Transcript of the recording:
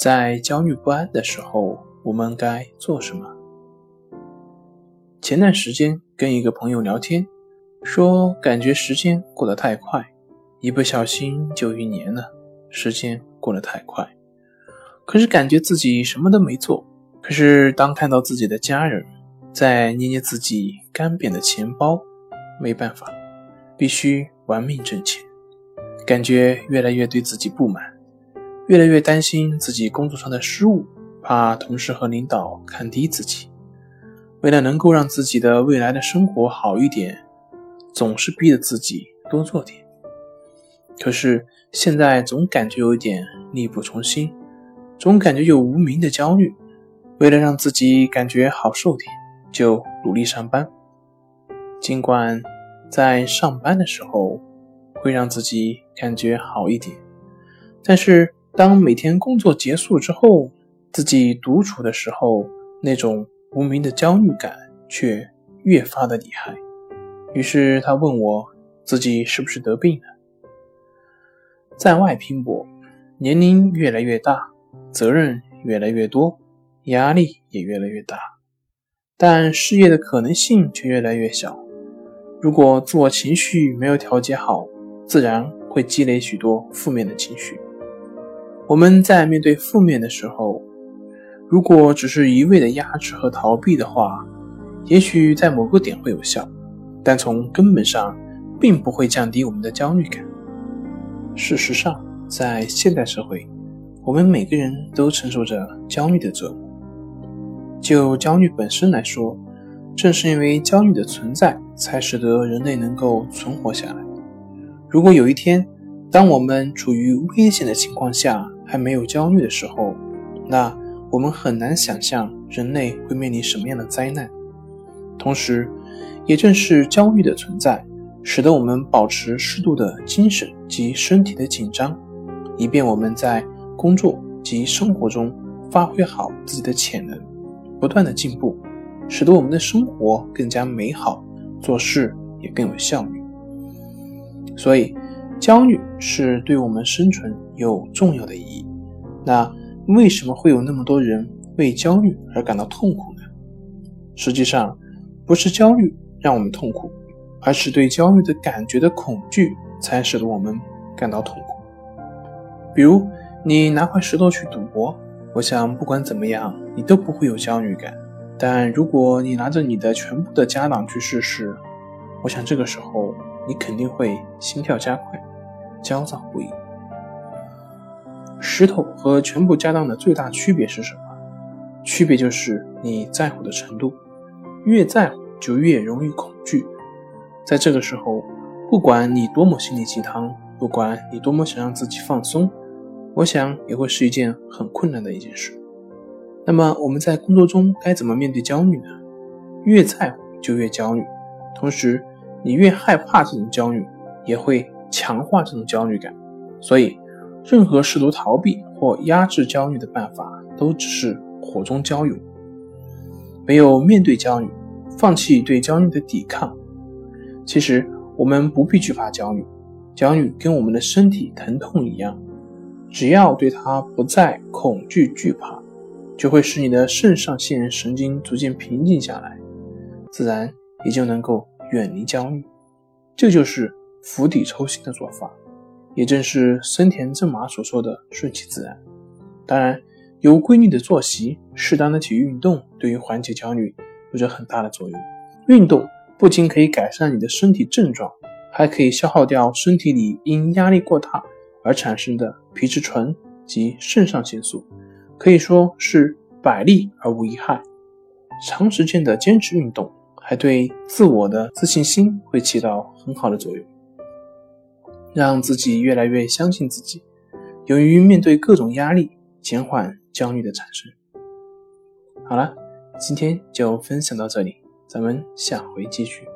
在焦虑不安的时候，我们该做什么？前段时间跟一个朋友聊天，说感觉时间过得太快，一不小心就一年了，时间过得太快。可是感觉自己什么都没做。可是当看到自己的家人在捏捏自己干瘪的钱包，没办法，必须玩命挣钱，感觉越来越对自己不满。越来越担心自己工作上的失误，怕同事和领导看低自己。为了能够让自己的未来的生活好一点，总是逼着自己多做点。可是现在总感觉有点力不从心，总感觉有无名的焦虑。为了让自己感觉好受点，就努力上班。尽管在上班的时候会让自己感觉好一点，但是。当每天工作结束之后，自己独处的时候，那种无名的焦虑感却越发的厉害。于是他问我自己是不是得病了。在外拼搏，年龄越来越大，责任越来越多，压力也越来越大，但事业的可能性却越来越小。如果自我情绪没有调节好，自然会积累许多负面的情绪。我们在面对负面的时候，如果只是一味的压制和逃避的话，也许在某个点会有效，但从根本上并不会降低我们的焦虑感。事实上，在现代社会，我们每个人都承受着焦虑的折磨。就焦虑本身来说，正是因为焦虑的存在，才使得人类能够存活下来。如果有一天，当我们处于危险的情况下，还没有焦虑的时候，那我们很难想象人类会面临什么样的灾难。同时，也正是焦虑的存在，使得我们保持适度的精神及身体的紧张，以便我们在工作及生活中发挥好自己的潜能，不断的进步，使得我们的生活更加美好，做事也更有效率。所以。焦虑是对我们生存有重要的意义。那为什么会有那么多人为焦虑而感到痛苦呢？实际上，不是焦虑让我们痛苦，而是对焦虑的感觉的恐惧才使得我们感到痛苦。比如，你拿块石头去赌博，我想不管怎么样，你都不会有焦虑感。但如果你拿着你的全部的家当去试试，我想这个时候你肯定会心跳加快。焦躁不已。石头和全部家当的最大区别是什么？区别就是你在乎的程度，越在乎就越容易恐惧。在这个时候，不管你多么心灵鸡汤，不管你多么想让自己放松，我想也会是一件很困难的一件事。那么我们在工作中该怎么面对焦虑呢？越在乎就越焦虑，同时你越害怕这种焦虑，也会。强化这种焦虑感，所以任何试图逃避或压制焦虑的办法都只是火中浇油。没有面对焦虑，放弃对焦虑的抵抗。其实我们不必惧怕焦虑，焦虑跟我们的身体疼痛一样，只要对它不再恐惧惧怕，就会使你的肾上腺神经逐渐平静下来，自然也就能够远离焦虑。这就是。釜底抽薪的做法，也正是森田正马所说的顺其自然。当然，有规律的作息、适当的体育运动，对于缓解焦虑有着很大的作用。运动不仅可以改善你的身体症状，还可以消耗掉身体里因压力过大而产生的皮质醇及肾上腺素，可以说是百利而无一害。长时间的坚持运动，还对自我的自信心会起到很好的作用。让自己越来越相信自己，勇于面对各种压力，减缓焦虑的产生。好了，今天就分享到这里，咱们下回继续。